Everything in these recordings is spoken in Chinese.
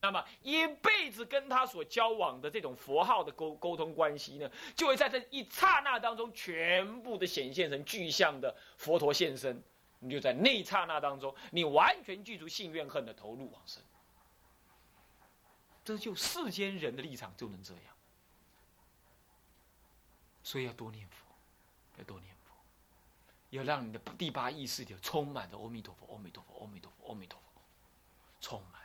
那么一辈子跟他所交往的这种佛号的沟沟通关系呢，就会在这一刹那当中全部的显现成具象的佛陀现身。你就在那一刹那当中，你完全具足性怨恨的投入往生。这就世间人的立场就能这样。所以要多念佛，要多念佛，要让你的第八意识就充满着阿弥陀佛，阿弥陀佛，阿弥陀佛，阿弥陀佛，充满，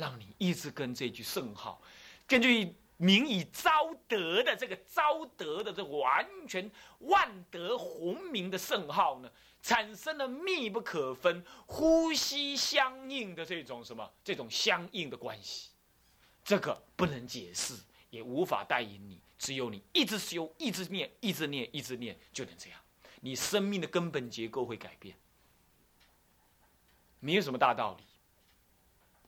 让你一直跟这句圣号，根据名以昭德的这个昭德的这完全万德洪名的圣号呢，产生了密不可分、呼吸相应的这种什么这种相应的关系，这个不能解释，也无法带引你。只有你一直修，一直念，一直念，一直念，就能这样，你生命的根本结构会改变。没有什么大道理，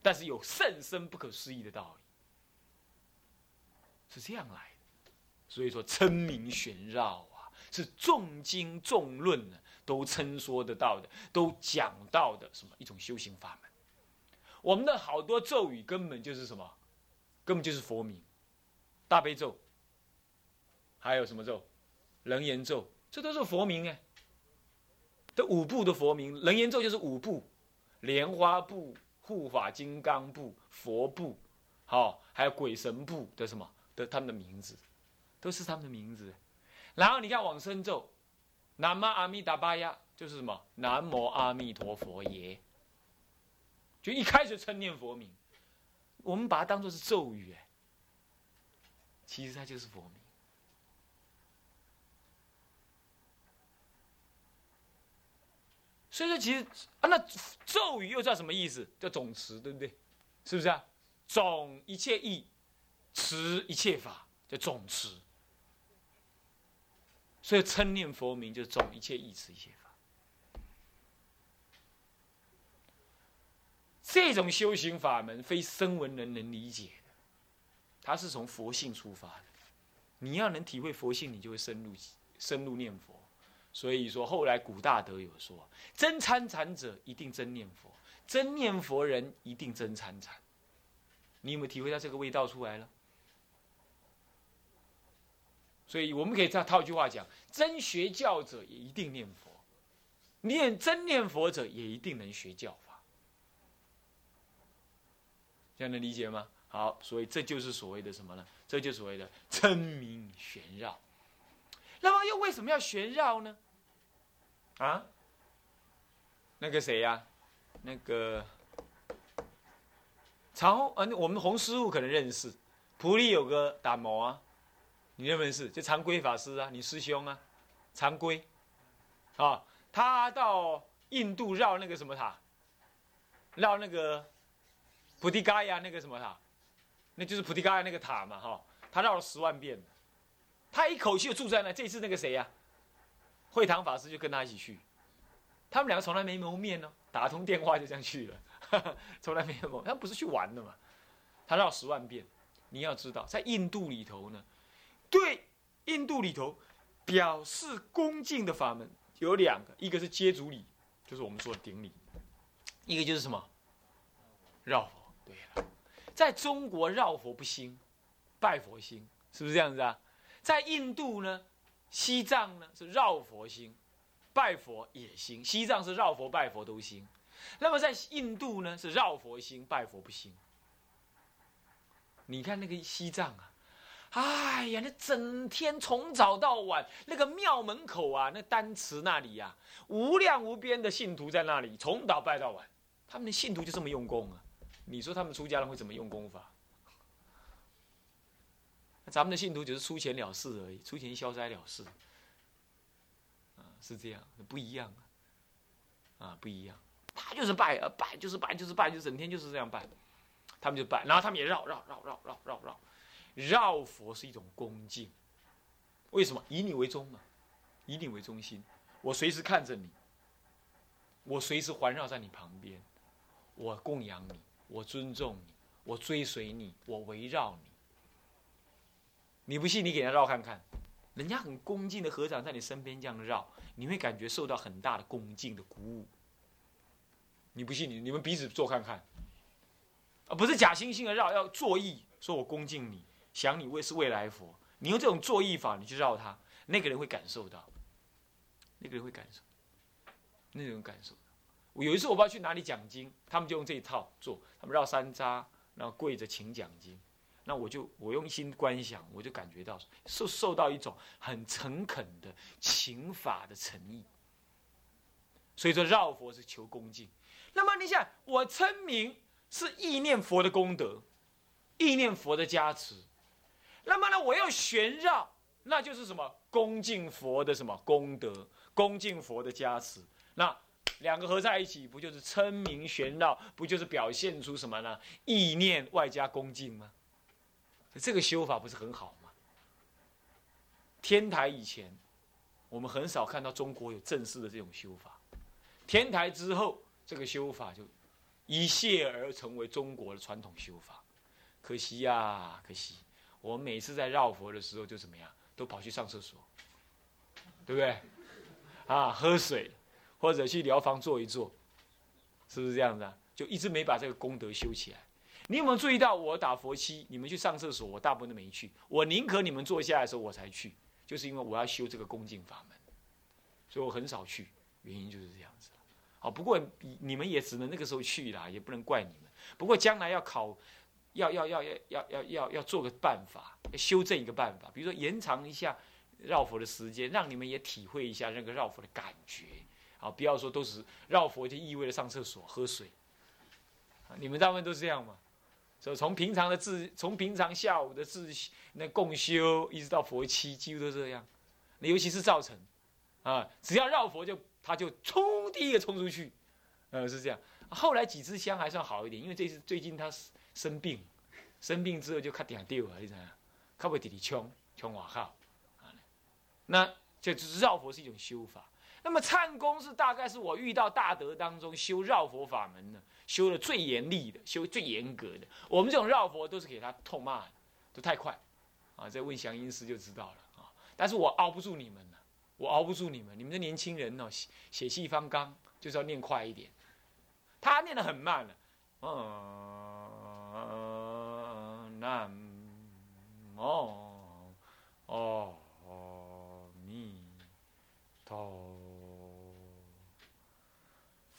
但是有甚深不可思议的道理，是这样来的。所以说，称名玄绕啊，是重经重论呢，都称说得到的，都讲到的什么一种修行法门。我们的好多咒语根本就是什么，根本就是佛名，大悲咒。还有什么咒？楞严咒，这都是佛名哎。这五部的佛名，楞严咒就是五部：莲花部、护法金刚部、佛部，好，还有鬼神部的什么的他们的名字，都是他们的名字。然后你看往生咒，南无阿弥达巴呀，就是什么？南无阿弥陀佛耶。就一开始称念佛名，我们把它当做是咒语哎，其实它就是佛名。所以说，其实啊，那咒语又叫什么意思？叫总持，对不对？是不是啊？总一切意，持一切法，叫总持。所以称念佛名，就是总一切意，持一切法。这种修行法门，非声闻人能理解的。它是从佛性出发的。你要能体会佛性，你就会深入深入念佛。所以说，后来古大德有说：“真参禅者一定真念佛，真念佛人一定真参禅。”你有没有体会到这个味道出来了？所以我们可以再套一句话讲：“真学教者也一定念佛，念真念佛者也一定能学教法。”这样能理解吗？好，所以这就是所谓的什么呢？这就所谓的称名玄绕。那么又为什么要旋绕呢？啊，那个谁呀？那个常呃，我们洪师傅可能认识，普利有个达摩啊，你认不认识？就常规法师啊，你师兄啊，常规。啊，他到印度绕那个什么塔，绕那个菩提伽亚那个什么塔，那就是菩提伽亚那个塔嘛，哈，他绕了十万遍，他一口气就住在那。这次那个谁呀？会堂法师就跟他一起去，他们两个从来没谋面呢，打通电话就这样去了，从来没有谋。他不是去玩的嘛，他绕十万遍。你要知道，在印度里头呢，对印度里头表示恭敬的法门有两个，一个是接足礼，就是我们说的顶礼；一个就是什么绕佛。对了，在中国绕佛不兴，拜佛兴，是不是这样子啊？在印度呢？西藏呢是绕佛心，拜佛也行。西藏是绕佛拜佛都行。那么在印度呢是绕佛心，拜佛不行。你看那个西藏啊，哎呀，那整天从早到晚，那个庙门口啊，那丹池那里呀，无量无边的信徒在那里，从早拜到晚。他们的信徒就这么用功啊？你说他们出家人会怎么用功法？咱们的信徒只是出钱了事而已，出钱消灾了事，啊，是这样，不一样啊，啊，不一样。他就是拜啊，拜就是拜，就是拜，就整天就是这样拜。他们就拜，然后他们也绕绕绕绕绕绕绕，绕佛是一种恭敬。为什么？以你为宗嘛，以你为中心，我随时看着你，我随时环绕在你旁边，我供养你，我尊重你，我追随你，我围绕你。你不信，你给他绕看看，人家很恭敬的和尚在你身边这样绕，你会感觉受到很大的恭敬的鼓舞。你不信，你你们彼此做看看，啊，不是假惺惺的绕，要作意说我恭敬你，想你为是未来佛，你用这种作意法，你去绕他，那个人会感受到，那个人会感受，那种感受。我有一次我不知道去哪里讲经，他们就用这一套做，他们绕山楂，然后跪着请讲经，那我就我用心观想，我就感觉到受受到一种很诚恳的请法的诚意。所以说绕佛是求恭敬。那么你想，我称名是意念佛的功德，意念佛的加持。那么呢，我要旋绕，那就是什么？恭敬佛的什么功德？恭敬佛的加持。那两个合在一起，不就是称名旋绕？不就是表现出什么呢？意念外加恭敬吗？这个修法不是很好吗？天台以前，我们很少看到中国有正式的这种修法。天台之后。这个修法就一泻而成为中国的传统修法，可惜呀，可惜！我们每次在绕佛的时候就怎么样，都跑去上厕所，对不对？啊，喝水，或者去疗房坐一坐，是不是这样子啊？就一直没把这个功德修起来。你有没有注意到，我打佛七，你们去上厕所，我大部分都没去。我宁可你们坐下来的时候我才去，就是因为我要修这个恭敬法门，所以我很少去，原因就是这样子。哦，不过你们也只能那个时候去啦，也不能怪你们。不过将来要考，要要要要要要要要做个办法，修正一个办法，比如说延长一下绕佛的时间，让你们也体会一下那个绕佛的感觉。啊，不要说都是绕佛就意味着上厕所、喝水。你们大部分都是这样吗？所以从平常的自，从平常下午的自那共修，一直到佛七，几乎都这样。那尤其是造成，啊，只要绕佛就。他就冲第一个冲出去，呃，是这样。后来几支香还算好一点，因为这次最近他生病，生病之后就卡点掉了，你知道吗？卡不弟弟冲冲瓦靠，那就绕佛是一种修法。那么忏功是大概是我遇到大德当中修绕佛法门的，修的最严厉的，修最严格的。我们这种绕佛都是给他痛骂的，都太快，啊，再问祥音师就知道了啊。但是我熬不住你们了。我熬不住你们，你们这年轻人哦，血血气方刚，就是要念快一点。他念得很慢了，嗯，南无阿弥陀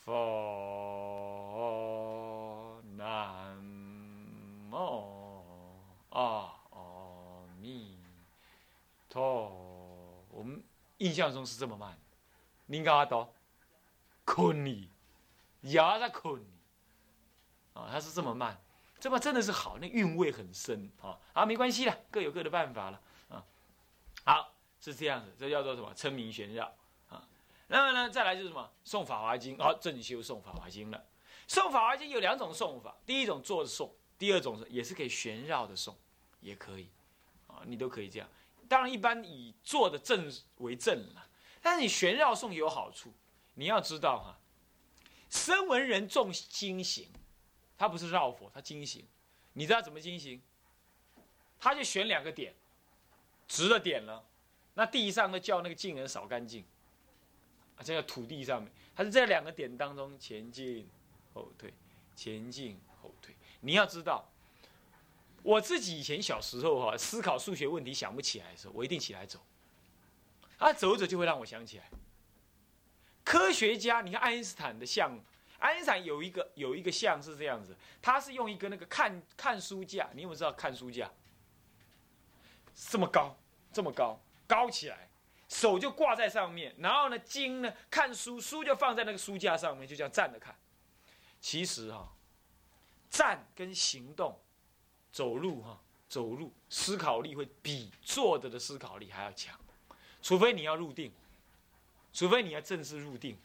佛，南无阿弥陀。印象中是这么慢，您干嘛读？困你，牙在困你，啊，他是这么慢，这么真的是好，那韵味很深啊。啊，没关系了，各有各的办法了啊。好，是这样子，这叫做什么？称名玄绕。那么呢，再来就是什么？送法华经，好，正修送法华经了。送法华经有两种送法，第一种坐着诵，第二种是也是可以旋绕的送，也可以啊，你都可以这样。当然，一般以坐的正为正了，但是你旋绕送有好处。你要知道哈，声闻人重经行，他不是绕佛，他经行。你知道怎么经行？他就选两个点，直的点了，那地上呢叫那个净人扫干净，啊，这个土地上面，他是在两个点当中前进后退，前进后退。你要知道。我自己以前小时候哈，思考数学问题想不起来的时候，我一定起来走。啊，走走就会让我想起来。科学家，你看爱因斯坦的像，爱因斯坦有一个有一个像是这样子，他是用一个那个看看书架，你有没有知道看书架？这么高，这么高，高起来，手就挂在上面，然后呢，经呢看书，书就放在那个书架上面，就这样站着看。其实哈，站跟行动。走路哈，走路思考力会比坐着的思考力还要强，除非你要入定，除非你要正式入定，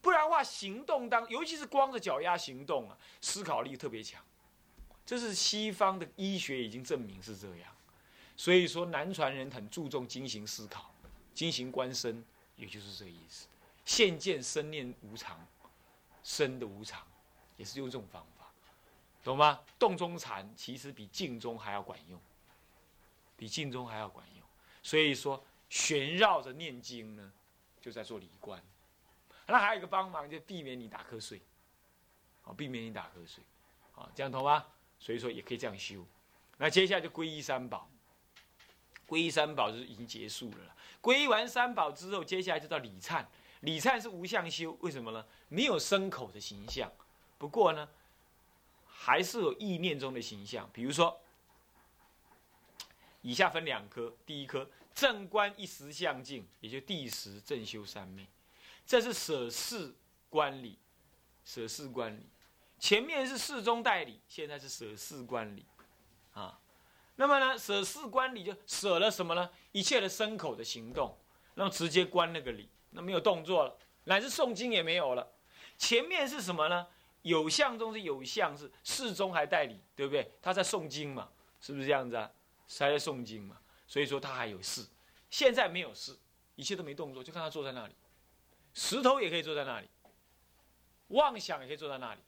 不然的话，行动当尤其是光着脚丫行动啊，思考力特别强。这是西方的医学已经证明是这样，所以说南传人很注重精行思考，精行观身，也就是这个意思。现见生念无常，生的无常，也是用这种方法。懂吗？动中禅其实比静中还要管用，比静中还要管用。所以说旋绕着念经呢，就在做理观。那还有一个帮忙，就避免你打瞌睡，啊，避免你打瞌睡，啊，这样懂吗？所以说也可以这样修。那接下来就皈依三宝，皈依三宝就是已经结束了。皈依完三宝之后，接下来就到礼忏。礼忏是无相修，为什么呢？没有牲口的形象，不过呢，还是有意念中的形象。比如说，以下分两科，第一科正观一时相境，也就第十正修三昧，这是舍事观理，舍事观理。前面是事中代理，现在是舍事观理，那么呢，舍事观礼就舍了什么呢？一切的牲口的行动，那么直接观那个礼。那没有动作了，乃至诵经也没有了。前面是什么呢？有相中是有相，是事中还带礼，对不对？他在诵经嘛，是不是这样子啊？还在诵经嘛，所以说他还有事。现在没有事，一切都没动作，就看他坐在那里。石头也可以坐在那里，妄想也可以坐在那里。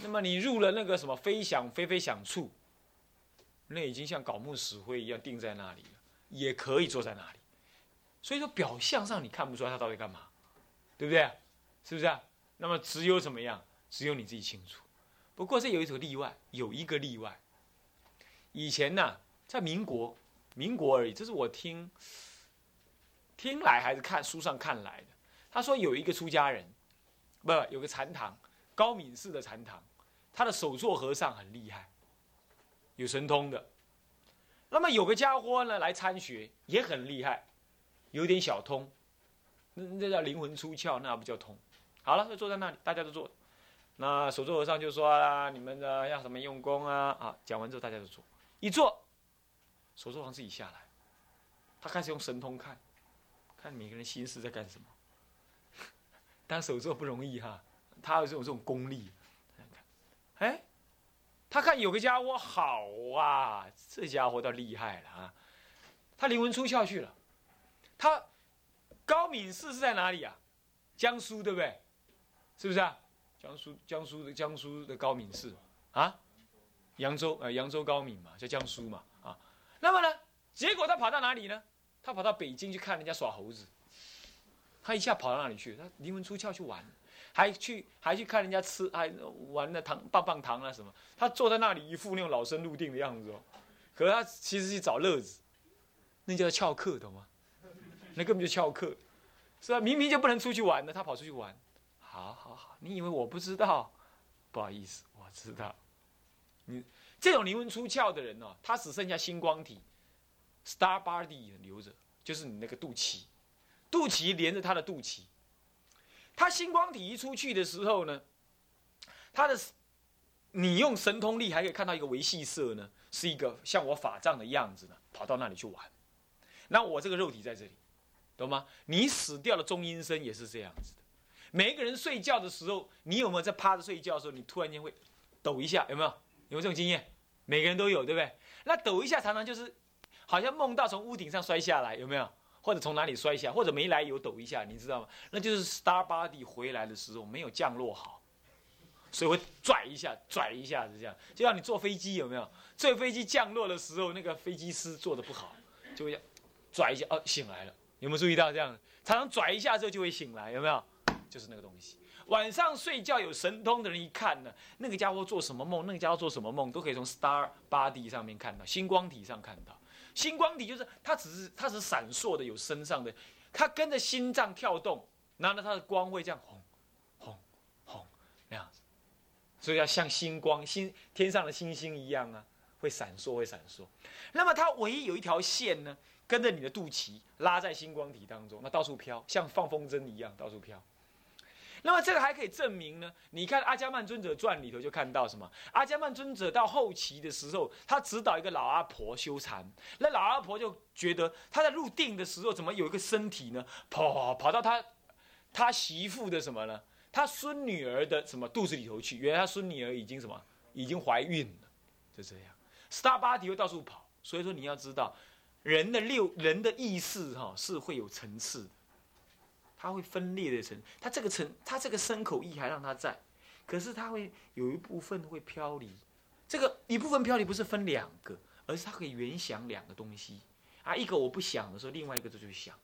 那么你入了那个什么非想非非想处，那已经像搞木死灰一样定在那里了，也可以坐在那里。所以说，表象上你看不出来他到底干嘛，对不对？是不是啊？那么只有怎么样？只有你自己清楚。不过这有一个例外，有一个例外。以前呢，在民国，民国而已，这是我听听来还是看书上看来的。他说有一个出家人，不，有个禅堂，高敏寺的禅堂，他的首座和尚很厉害，有神通的。那么有个家伙呢来参学，也很厉害。有点小通，那那叫灵魂出窍，那不叫通。好了，就坐在那里，大家都坐。那首座和尚就说啦：“你们的要什么用功啊？”啊，讲完之后大家都坐。一坐，首座和尚自己下来，他开始用神通看，看每个人心思在干什么。当首座不容易哈，他有这种这种功力。哎，他看有个家伙好啊，这家伙倒厉害了啊，他灵魂出窍去了。他高敏寺是在哪里啊？江苏对不对？是不是啊？江苏江苏的江苏的高敏寺啊？扬州呃扬州高敏嘛，叫江苏嘛啊。那么呢，结果他跑到哪里呢？他跑到北京去看人家耍猴子。他一下跑到哪里去？他灵魂出窍去玩，还去还去看人家吃，还玩那糖棒棒糖啊什么。他坐在那里一副那种老生入定的样子哦。可是他其实去找乐子，那叫翘课，懂吗？那根本就翘课，是吧？明明就不能出去玩的，他跑出去玩。好好好，你以为我不知道？不好意思，我知道。你这种灵魂出窍的人哦，他只剩下星光体，star body 留着，就是你那个肚脐，肚脐连着他的肚脐。他星光体一出去的时候呢，他的你用神通力还可以看到一个维系色呢，是一个像我法杖的样子呢，跑到那里去玩。那我这个肉体在这里。懂吗？你死掉的中阴身也是这样子的。每一个人睡觉的时候，你有没有在趴着睡觉的时候，你突然间会抖一下？有没有？有没有这种经验？每个人都有，对不对？那抖一下常常就是好像梦到从屋顶上摔下来，有没有？或者从哪里摔下，或者没来由抖一下，你知道吗？那就是 star body 回来的时候没有降落好，所以会拽一下，拽一下子这样。就像你坐飞机有没有？坐飞机降落的时候，那个飞机师做的不好，就会拽一下，哦，醒来了。有没有注意到这样？常常拽一下之后就会醒来，有没有？就是那个东西。晚上睡觉有神通的人一看呢，那个家伙做什么梦，那个家伙做什么梦，都可以从 star body 上面看到，星光体上看到。星光体就是它只是它是闪烁的，有身上的，它跟着心脏跳动，然后呢它的光会这样红红红那样子，所以要像星光星天上的星星一样啊，会闪烁会闪烁。那么它唯一有一条线呢？跟着你的肚脐拉在星光体当中，那到处飘，像放风筝一样到处飘。那么这个还可以证明呢？你看《阿伽曼尊者传》里头就看到什么？阿伽曼尊者到后期的时候，他指导一个老阿婆修禅，那老阿婆就觉得他在入定的时候，怎么有一个身体呢？跑跑到他他媳妇的什么呢？他孙女儿的什么肚子里头去？原来他孙女儿已经什么？已经怀孕了，就这样。Star Body 会到处跑，所以说你要知道。人的六人的意识哈是会有层次的，它会分裂的层，它这个层，它这个身口意还让它在，可是它会有一部分会飘离，这个一部分飘离不是分两个，而是它可以原想两个东西。啊，一个我不想的时候，另外一个就去想，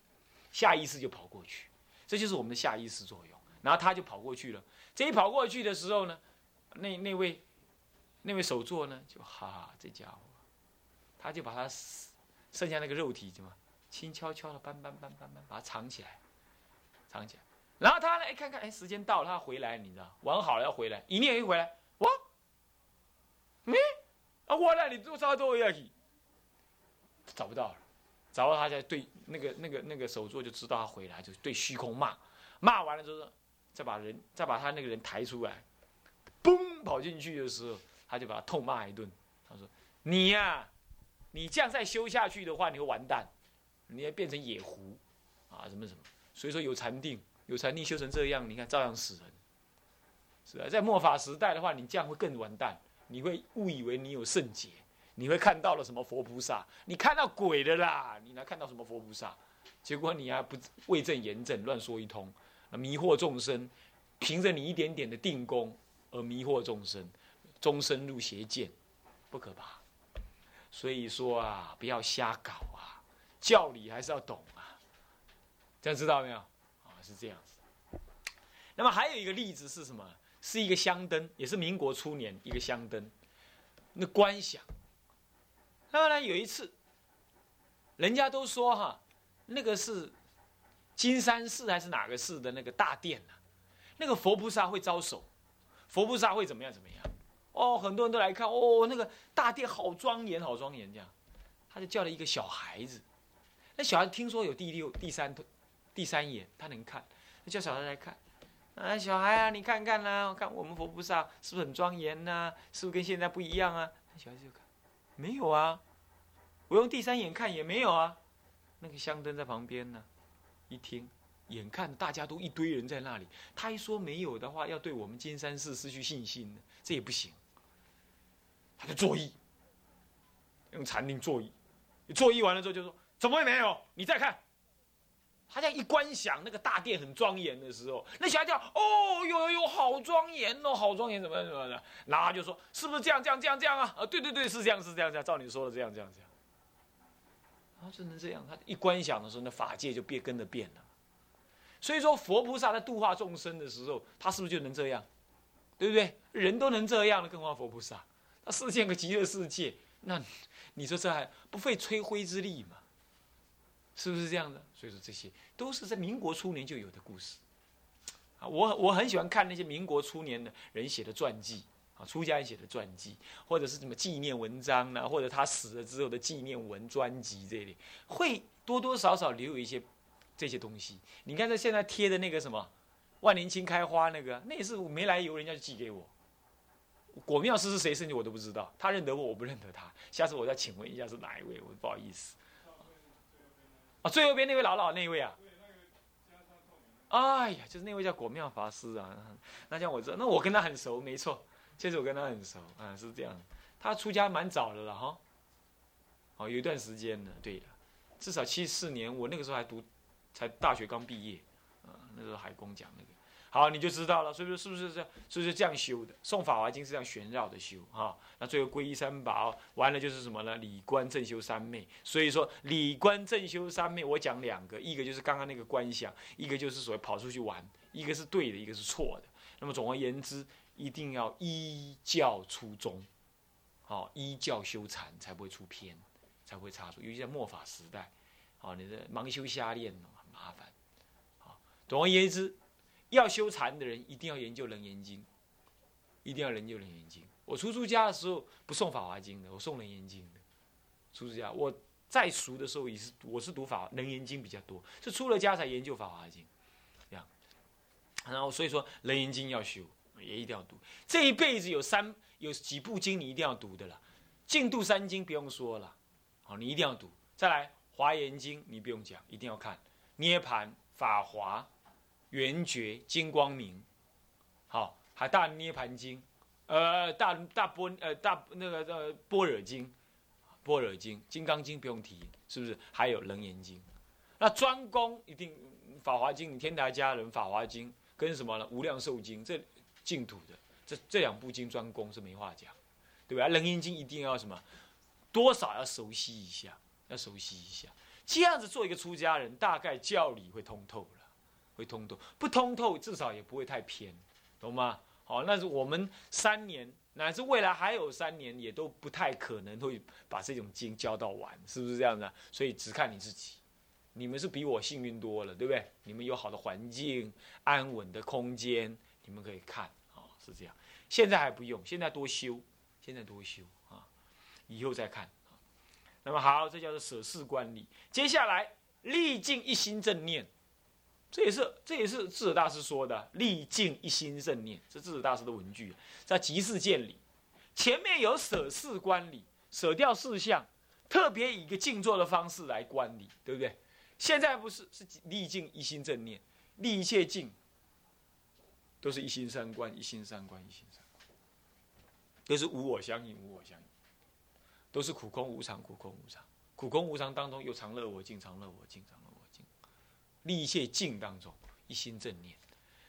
下意识就跑过去，这就是我们的下意识作用，然后他就跑过去了，这一跑过去的时候呢，那那位那位首座呢，就哈，这家伙，他就把他剩下那个肉体怎么轻悄悄的搬搬搬搬搬，把它藏起来，藏起来。然后他呢，哎，看看，哎，时间到了，他回来，你知道，玩好了要回来，一念一回来，哇，没，啊，我来，你做啥都要去，找不到了，找到他才对那个那个那个手座就知道他回来，就对虚空骂，骂完了之后，再把人再把他那个人抬出来，嘣，跑进去的时候。他就把他痛骂一顿，他说：“你呀，你这样再修下去的话，你会完蛋，你要变成野狐，啊，什么什么。所以说有禅定，有禅定修成这样，你看照样死人，是吧？在末法时代的话，你这样会更完蛋，你会误以为你有圣洁，你会看到了什么佛菩萨，你看到鬼的啦，你来看到什么佛菩萨？结果你还不为正言正，乱说一通，迷惑众生，凭着你一点点的定功而迷惑众生。”终身入邪见，不可怕。所以说啊，不要瞎搞啊，教理还是要懂啊。这样知道没有？啊，是这样子。那么还有一个例子是什么？是一个香灯，也是民国初年一个香灯。那观想。后来有一次，人家都说哈，那个是金山寺还是哪个寺的那个大殿呢？那个佛菩萨会招手，佛菩萨会怎么样怎么样？哦，很多人都来看哦，那个大殿好庄严，好庄严这样，他就叫了一个小孩子，那小孩听说有第六、第三、第三眼，他能看，他叫小孩来看，啊，小孩啊，你看看啦，我看我们佛菩萨是不是很庄严呐？是不是跟现在不一样啊？小孩子就看，没有啊，我用第三眼看也没有啊，那个香灯在旁边呢，一听，眼看大家都一堆人在那里，他一说没有的话，要对我们金山寺失去信心这也不行。他就作揖，用禅定作揖，作揖完了之后就说：“怎么会没有？你再看。”他这样一观想，那个大殿很庄严的时候，那小孩叫：“哦，有有有，好庄严哦，好庄严，怎么怎么的？”然后他就说：“是不是这样这样这样这样啊？”啊，对对对，是这样是这样这样，照你说的这样这样这样。啊，就能这样。他一观想的时候，那法界就变跟着变了。所以说，佛菩萨在度化众生的时候，他是不是就能这样？对不对？人都能这样了，更何况佛菩萨？那世界个极乐世界，那你说这还不费吹灰之力吗？是不是这样的？所以说这些都是在民国初年就有的故事。啊，我我很喜欢看那些民国初年的人写的传记，啊，出家人写的传记，或者是什么纪念文章呢，或者他死了之后的纪念文专辑这里，会多多少少留有一些这些东西。你看这现在贴的那个什么万年青开花那个，那也是没来由人家就寄给我。果妙师是谁生的我都不知道，他认得我，我不认得他。下次我再请问一下是哪一位，我不好意思。啊，最右边那位老老那位啊？哎呀，就是那位叫果妙法师啊。那像我知道，那我跟他很熟，没错，确实我跟他很熟啊，是这样。他出家蛮早的了哈，哦，有一段时间了，对的，至少七四年，我那个时候还读，才大学刚毕业，啊，那时候海工讲那个。好，你就知道了，所以说是不是这样？是不是这样修的？诵法华经是这样旋绕的修哈。那最后皈依三宝，完了就是什么呢？理观正修三昧。所以说理观正修三昧，我讲两个，一个就是刚刚那个观想，一个就是所谓跑出去玩，一个是对的，一个是错的。那么总而言之，一定要依教初衷，好，依教修禅才不会出偏，才会差错。尤其在末法时代，好，你的盲修瞎练很麻烦。好，总而言之。要修禅的人一定要研究《楞严经》，一定要研究《楞严经》。我出出家的时候不送《法华经》的，我送《楞严经》的。出出家，我再熟的时候也是，我是读法《楞严经》比较多，是出了家才研究《法华经》。这样，然后所以说《楞严经》要修，也一定要读。这一辈子有三有几部经你一定要读的了，《净度三经》不用说了，好，你一定要读。再来，《华严经》你不用讲，一定要看《涅盘》《法华》。圆觉金光明，好，还大涅盘经，呃，大大波呃大那个呃般若经，般若经，金刚经不用提，是不是？还有楞严经，那专攻一定法华经，天台家人法华经跟什么呢？无量寿经这净土的这这两部经专攻是没话讲，对吧？楞严经一定要什么？多少要熟悉一下，要熟悉一下，这样子做一个出家人，大概教理会通透了。会通透，不通透至少也不会太偏，懂吗？好，那是我们三年乃至未来还有三年，也都不太可能会把这种经教到完，是不是这样的？所以只看你自己。你们是比我幸运多了，对不对？你们有好的环境、安稳的空间，你们可以看啊，是这样。现在还不用，现在多修，现在多修啊，以后再看。那么好，这叫做舍事观理。接下来，历尽一心正念，这也是这也是智者大师说的，历尽一心正念，是智者大师的文句，在即事见理。前面有舍事观理，舍掉事项，特别以一个静坐的方式来观理，对不对？现在不是是历尽一心正念，历一切境，都是一心三观，一心三观，一心三观，都是无我相应，无我相应，都是苦空无常，苦空无常，苦空无常当中有常乐我净，常乐我净，常乐，立一切境当中一心正念，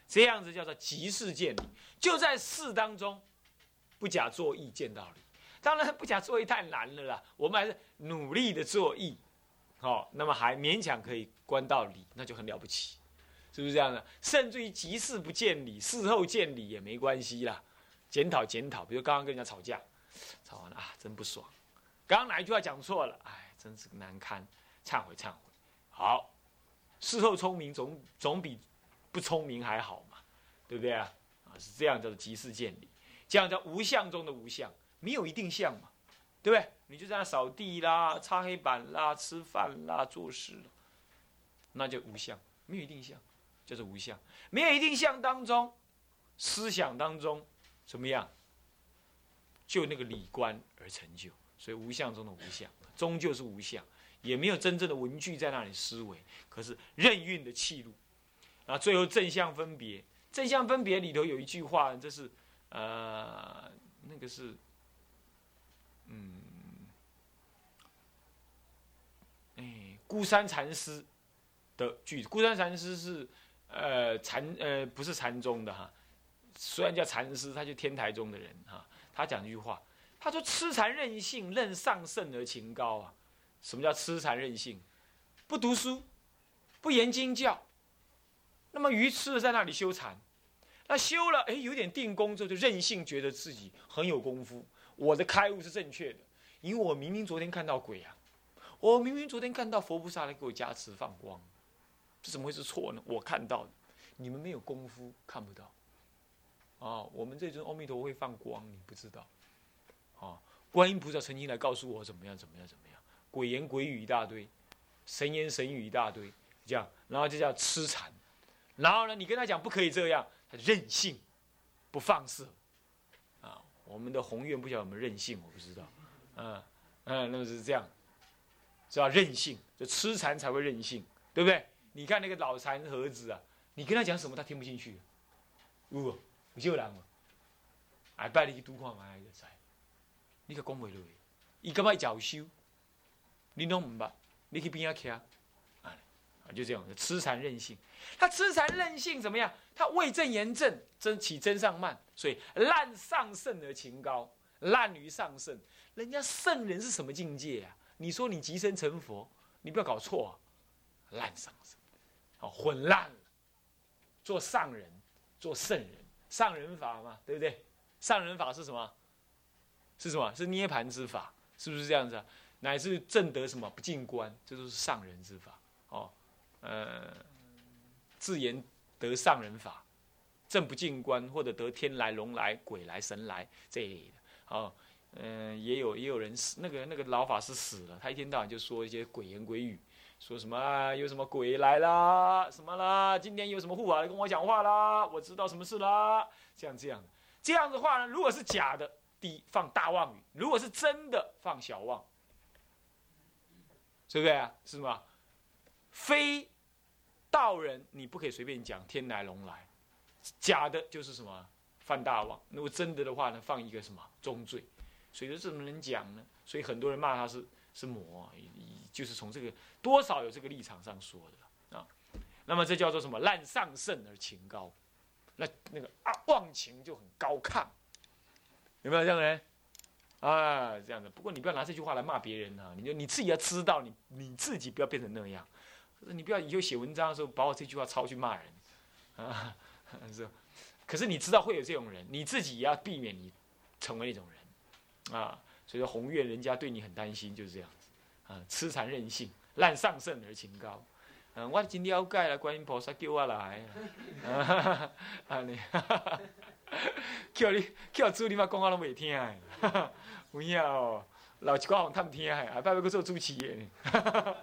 这样子叫做即事见理，就在事当中，不假作意见道理。当然不假作意太难了啦，我们还是努力的作意。好，那么还勉强可以观到理，那就很了不起，是不是这样的？甚至于即事不见理，事后见理也没关系啦。检讨检讨，比如刚刚跟人家吵架，吵完了啊，真不爽。刚刚哪一句话讲错了？哎，真是难堪，忏悔忏悔。好，事后聪明总总比不聪明还好嘛，对不对啊？啊，是这样叫做即事见理，这样叫无相中的无相，没有一定相嘛。对不对？你就在那扫地啦、擦黑板啦、吃饭啦、做事，那就无相，没有一定相，叫做无相。没有一定相当中，思想当中怎么样？就那个理观而成就，所以无相中的无相，终究是无相，也没有真正的文具在那里思维，可是任运的气路。啊，最后正向分别，正向分别里头有一句话，这是呃，那个是。嗯，哎，孤山禅师的句子，孤山禅师是呃禅呃不是禅宗的哈，虽然叫禅师，他就天台宗的人哈。他讲一句话，他说：“痴禅任性，任上圣而情高啊。”什么叫痴缠任性？不读书，不言经教，那么愚痴的在那里修禅，那修了哎有点定功之后就任性，觉得自己很有功夫。我的开悟是正确的，因为我明明昨天看到鬼啊，我明明昨天看到佛菩萨来给我加持放光，这怎么会是错呢？我看到的，你们没有功夫看不到。啊，我们这尊阿弥陀会放光，你不知道。啊，观音菩萨曾经来告诉我怎么样怎么样怎么样，鬼言鬼语一大堆，神言神语一大堆，这样，然后就叫痴缠，然后呢，你跟他讲不可以这样，他任性，不放肆。啊我们的宏愿不晓得有没有任性，我不知道，嗯嗯，那是这样，是要任性，就痴缠才会任性，对不对？你看那个老残盒子啊，你跟他讲什么，他听不进去，有有少人哦，哎，拜你去拄看卖就知，你个讲袂落，伊干嘛脚修？你拢唔捌，你去边仔徛？啊，就这样，痴缠任性。他痴缠任性怎么样？他为正言正，真起真上慢，所以滥上圣而情高，滥于上圣。人家圣人是什么境界啊？你说你即身成佛，你不要搞错啊！滥上圣，好混乱了。做上人，做圣人，上人法嘛，对不对？上人法是什么？是什么？是涅盘之法，是不是这样子啊？乃至正得什么不进观，这都是上人之法，哦。呃，自言得上人法，正不进观，或者得天来、龙来、鬼来、神来这一类的。哦，嗯，也有也有人死，那个那个老法师死了，他一天到晚就说一些鬼言鬼语，说什么啊，有什么鬼来啦，什么啦，今天有什么护法来跟我讲话啦，我知道什么事啦，这样这样，这样的话呢，如果是假的，第一放大妄语；如果是真的，放小妄，对不对啊？是吗？非。道人，你不可以随便讲天来龙来，假的就是什么犯大妄。如果真的的话呢，放一个什么重罪，所以说怎么能讲呢？所以很多人骂他是是魔，就是从这个多少有这个立场上说的啊。那么这叫做什么？滥上圣而情高，那那个啊忘情就很高亢，有没有这样的人？啊，这样的。不过你不要拿这句话来骂别人啊，你就你自己要知道，你你自己不要变成那样。你不要以后写文章的时候把我这句话抄去骂人，啊，是。可是你知道会有这种人，你自己也要避免你成为那种人，啊，所以说宏愿人家对你很担心，就是这样子，啊，痴缠任性，滥上圣而情高，嗯，我真了解了，观音菩萨叫我来，啊，安尼，叫你叫主你妈讲话拢未听，有影哦，老一寡人探听的，下摆要去做主持的，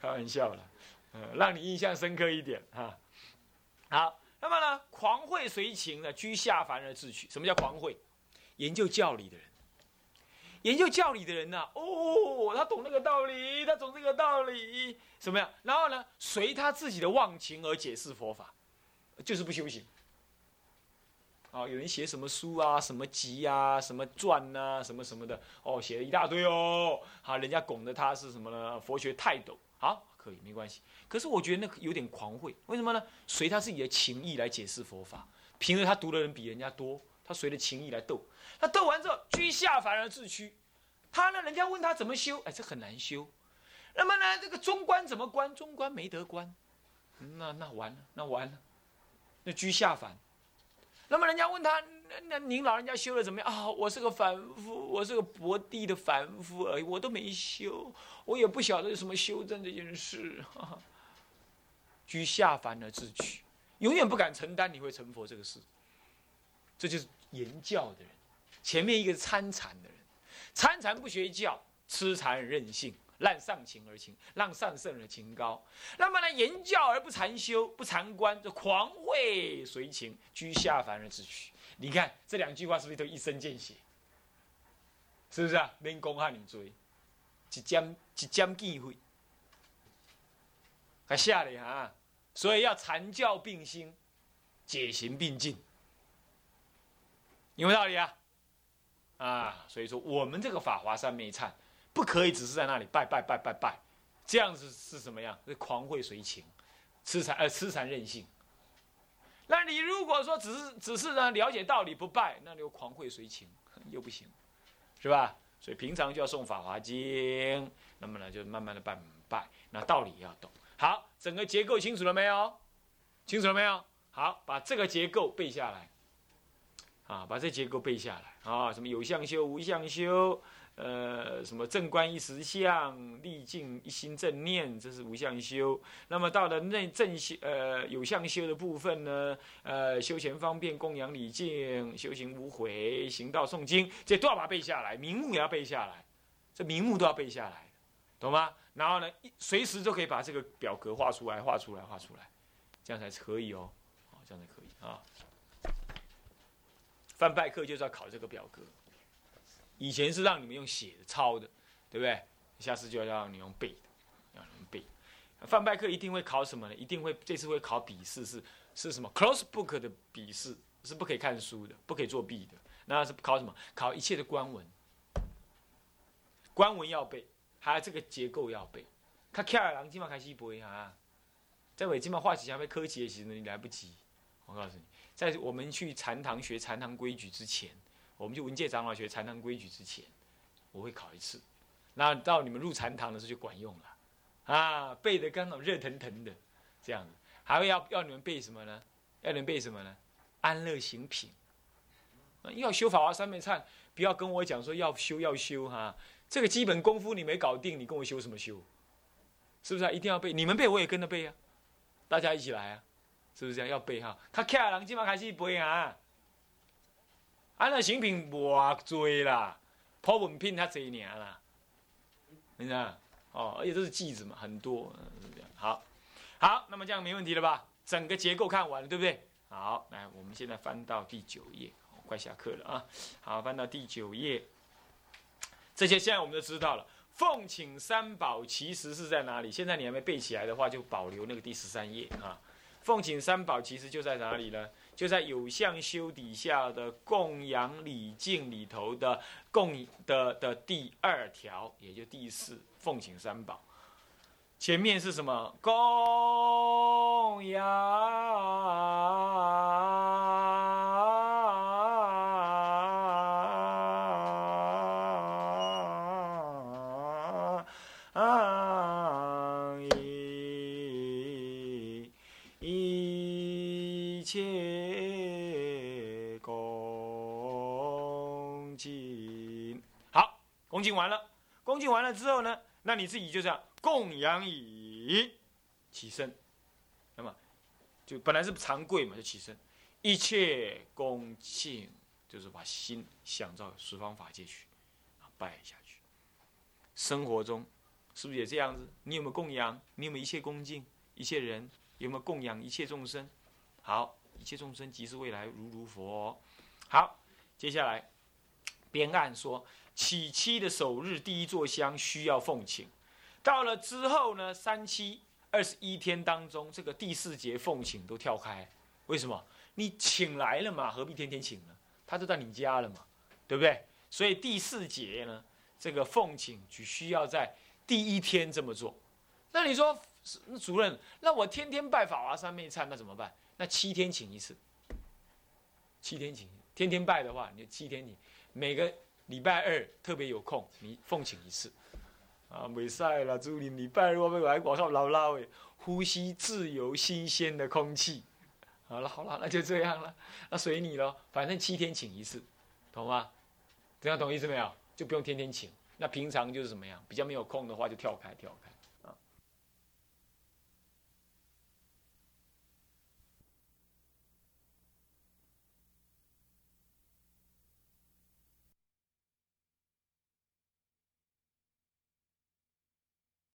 开玩笑啦，嗯，让你印象深刻一点哈，好。那么呢，狂会随情呢，居下凡而自取。什么叫狂会？研究教理的人，研究教理的人呢，哦，他懂那个道理，他懂这个道理，什么样？然后呢，随他自己的忘情而解释佛法，就是不修行。啊，有人写什么书啊，什么集啊，什么传啊，什么什么的，哦，写了一大堆哦，好，人家拱的他是什么呢？佛学泰斗，好。可以没关系，可是我觉得那有点狂会，为什么呢？随他自己的情意来解释佛法，凭着他读的人比人家多，他随着情意来斗，他斗完之后居下凡而自屈，他呢，人家问他怎么修，哎，这很难修。那么呢，这个中观怎么观？中观没得观，那那完了，那完了，那居下凡。那么人家问他，那那您老人家修的怎么样啊？我是个凡夫，我是个薄地的凡夫而已，我都没修，我也不晓得有什么修正这件事。居下凡而自取，永远不敢承担你会成佛这个事。这就是言教的人，前面一个参禅的人，参禅不学教，痴禅任性。滥上情而情，让上圣而情高。那么呢，言教而不禅修，不禅观，就狂会随情，居下凡而自取。你看这两句话是不是都一针见血？是不是啊？免讲汉你追，一针一针见血，还下来啊！所以要禅教并兴，解行并进，有没有道理啊？啊，所以说我们这个法华三昧忏。不可以只是在那里拜拜拜拜拜，这样子是什么样？是狂会随情，痴缠呃痴缠任性。那你如果说只是只是呢了解道理不拜，那你又狂会随情又不行，是吧？所以平常就要诵法华经，那么呢就慢慢的拜拜，那道理要懂。好，整个结构清楚了没有？清楚了没有？好，把这个结构背下来，啊，把这结构背下来啊，什么有相修、无相修。呃，什么正观一实相，历尽一心正念，这是无相修。那么到了内正修，呃，有相修的部分呢，呃，修前方便供养礼敬，修行无悔，行道诵经，这都要把它背下来，名目也要背下来，这名目都要背下来，懂吗？然后呢，随时都可以把这个表格画出来，画出来，画出来，这样才可以哦，哦，这样才可以啊。翻拜课就是要考这个表格。以前是让你们用写的抄的，对不对？下次就要让你用背的，让你们背。范拜课一定会考什么呢？一定会这次会考笔试，是是什么？Close book 的笔试是不可以看书的，不可以作弊的。那是考什么？考一切的官文，官文要背，还有这个结构要背。他跳二郎今晚开始背哈，在尾今晚画几下被科技的时候你来不及。我告诉你，在我们去禅堂学禅堂规矩之前。我们去文界长老学禅堂规矩之前，我会考一次，那到你们入禅堂的时候就管用了，啊，背的刚好热腾腾的，这样子，还会要要你们背什么呢？要你们背什么呢？安乐行品，要修法华三昧忏，不要跟我讲说要修要修哈，这个基本功夫你没搞定，你跟我修什么修？是不是啊？一定要背，你们背我也跟着背啊，大家一起来啊，是不是这样？要背哈，他开人今晚开始背啊。安乐行品偌多啦，普文品较侪尔啦，你知道？哦，而且都是句子嘛，很多，好，好，那么这样没问题了吧？整个结构看完了，对不对？好，来，我们现在翻到第九页，快下课了啊！好，翻到第九页，这些现在我们都知道了。奉请三宝其实是在哪里？现在你还没背起来的话，就保留那个第十三页啊。奉请三宝其实就在哪里呢？就在有相修底下的供养礼敬里头的供的的第二条，也就第四奉请三宝。前面是什么？供养之后呢，那你自己就这样供养已，起身。那么，就本来是长跪嘛，就起身，一切恭敬，就是把心想到十方法界去，拜下去。生活中是不是也这样子？你有没有供养？你有没有一切恭敬？一切人有没有供养一切众生？好，一切众生即是未来如如佛。好，接下来编案说，起七的首日第一座香需要奉请，到了之后呢，三七二十一天当中，这个第四节奉请都跳开，为什么？你请来了嘛，何必天天请呢？他都在你家了嘛，对不对？所以第四节呢，这个奉请只需要在第一天这么做。那你说，主任，那我天天拜法华三昧忏，那怎么办？那七天请一次，七天请，天天拜的话，你七天请每个礼拜二特别有空，你奉请一次，啊，没晒了，祝你礼拜二我们来广上老老诶，呼吸自由新鲜的空气，好了好了，那就这样了，那随你了，反正七天请一次，懂吗？这样懂意思没有？就不用天天请，那平常就是怎么样？比较没有空的话就跳开跳开。